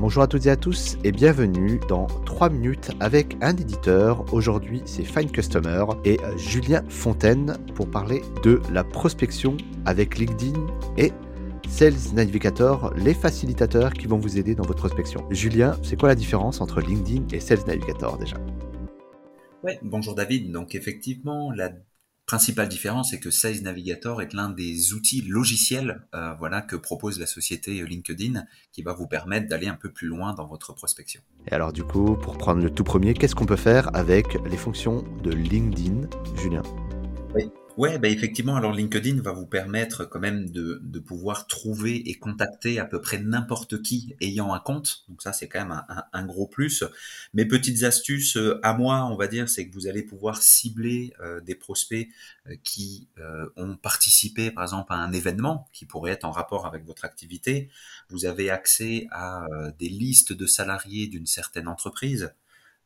Bonjour à toutes et à tous et bienvenue dans 3 minutes avec un éditeur. Aujourd'hui c'est Fine Customer et euh, Julien Fontaine pour parler de la prospection avec LinkedIn et Sales Navigator, les facilitateurs qui vont vous aider dans votre prospection. Julien, c'est quoi la différence entre LinkedIn et Sales Navigator déjà? Ouais, bonjour David. Donc effectivement, la principale différence, c'est que Sales Navigator est l'un des outils logiciels euh, voilà, que propose la société LinkedIn qui va vous permettre d'aller un peu plus loin dans votre prospection. Et alors du coup, pour prendre le tout premier, qu'est-ce qu'on peut faire avec les fonctions de LinkedIn, Julien? Oui, Ouais, bah effectivement, alors LinkedIn va vous permettre quand même de, de pouvoir trouver et contacter à peu près n'importe qui ayant un compte. Donc ça, c'est quand même un, un, gros plus. Mes petites astuces euh, à moi, on va dire, c'est que vous allez pouvoir cibler euh, des prospects euh, qui ont participé, par exemple, à un événement qui pourrait être en rapport avec votre activité. Vous avez accès à des listes de salariés d'une certaine entreprise.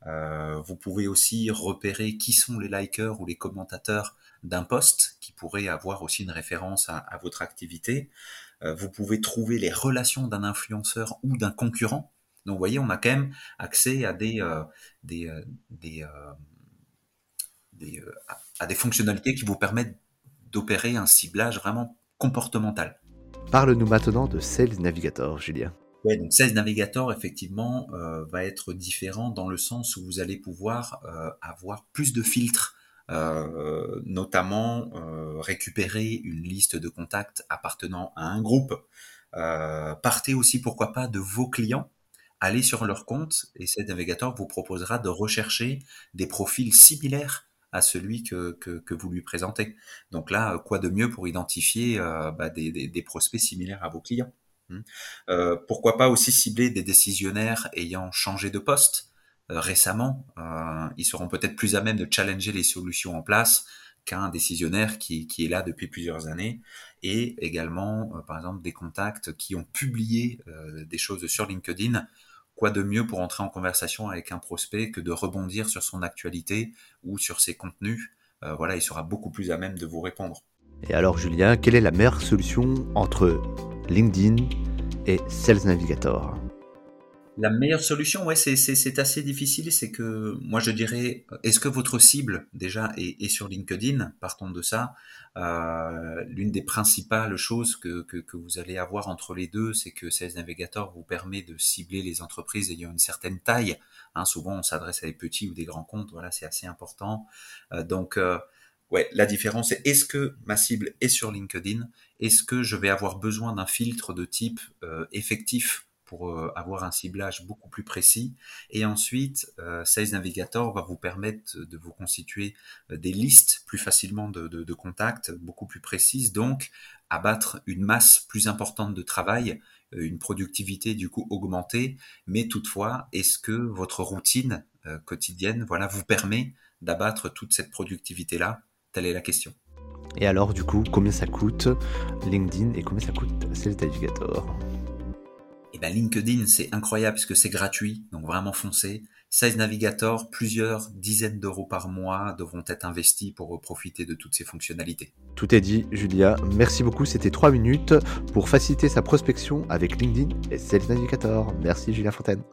Vous pouvez aussi repérer qui sont les likers ou les commentateurs d'un post qui pourrait avoir aussi une référence à, votre activité. Euh, vous pouvez trouver les relations d'un influenceur ou d'un concurrent. Donc vous voyez, on a quand même accès à des, euh, des, des, à des fonctionnalités qui vous permettent d'opérer un ciblage vraiment comportemental. Parle-nous maintenant de Sales Navigator, Julien. Ouais, donc Sales Navigator, effectivement, euh, va être différent dans le sens où vous allez pouvoir euh, avoir plus de filtres, euh, notamment récupérer une liste de contacts appartenant à un groupe. partez aussi, pourquoi pas, de vos clients. Allez sur leur compte et Sales Navigator vous proposera de rechercher des profils similaires à celui que, que, vous lui présentez. Donc là, quoi de mieux pour identifier bah, des, prospects similaires à vos clients Hmm? Euh, pourquoi pas aussi cibler des décisionnaires ayant changé de poste euh, récemment euh, Ils seront peut-être plus à même de challenger les solutions en place qu'un décisionnaire qui, qui, est là depuis plusieurs années. Et également, par exemple, des contacts qui ont publié des choses sur LinkedIn. Quoi de mieux pour entrer en conversation avec un prospect que de rebondir sur son actualité ou sur ses contenus? Voilà, il sera beaucoup plus à même de vous répondre. Et alors, Julien, quelle est la meilleure solution entre LinkedIn et Sales Navigator? La meilleure solution, ouais, c'est assez difficile. C'est que moi, je dirais, est-ce que votre cible déjà est, sur LinkedIn? Partons de ça. Euh, l'une des principales choses que, que, vous allez avoir entre les deux, c'est que Sales Navigator vous permet de cibler les entreprises ayant une certaine taille. Hein, souvent, on s'adresse à des petits ou des grands comptes. Voilà, c'est assez important. Euh, donc euh, ouais, la différence est est-ce que ma cible est sur LinkedIn? Est-ce que je vais avoir besoin d'un filtre de type euh, effectif? Pour euh, avoir un ciblage beaucoup plus précis. Et ensuite, euh, Sales Navigator va vous permettre de vous constituer des listes plus facilement de, contacts, beaucoup plus précises, donc abattre une masse plus importante de travail, une productivité du coup augmentée. Mais toutefois, est-ce que votre routine quotidienne, voilà, vous permet d'abattre toute cette productivité là Telle est la question. Et alors, du coup, combien ça coûte LinkedIn et combien ça coûte Sales Navigator? Eh bien, LinkedIn, c'est incroyable parce que c'est gratuit, donc vraiment foncez. Sales Navigator, plusieurs dizaines d'euros par mois devront être investis pour profiter de toutes ces fonctionnalités. Tout est dit, Julia. Merci beaucoup. C'était 3 minutes pour faciliter sa prospection avec LinkedIn et Sales Navigator. Merci, Julien Fontaine.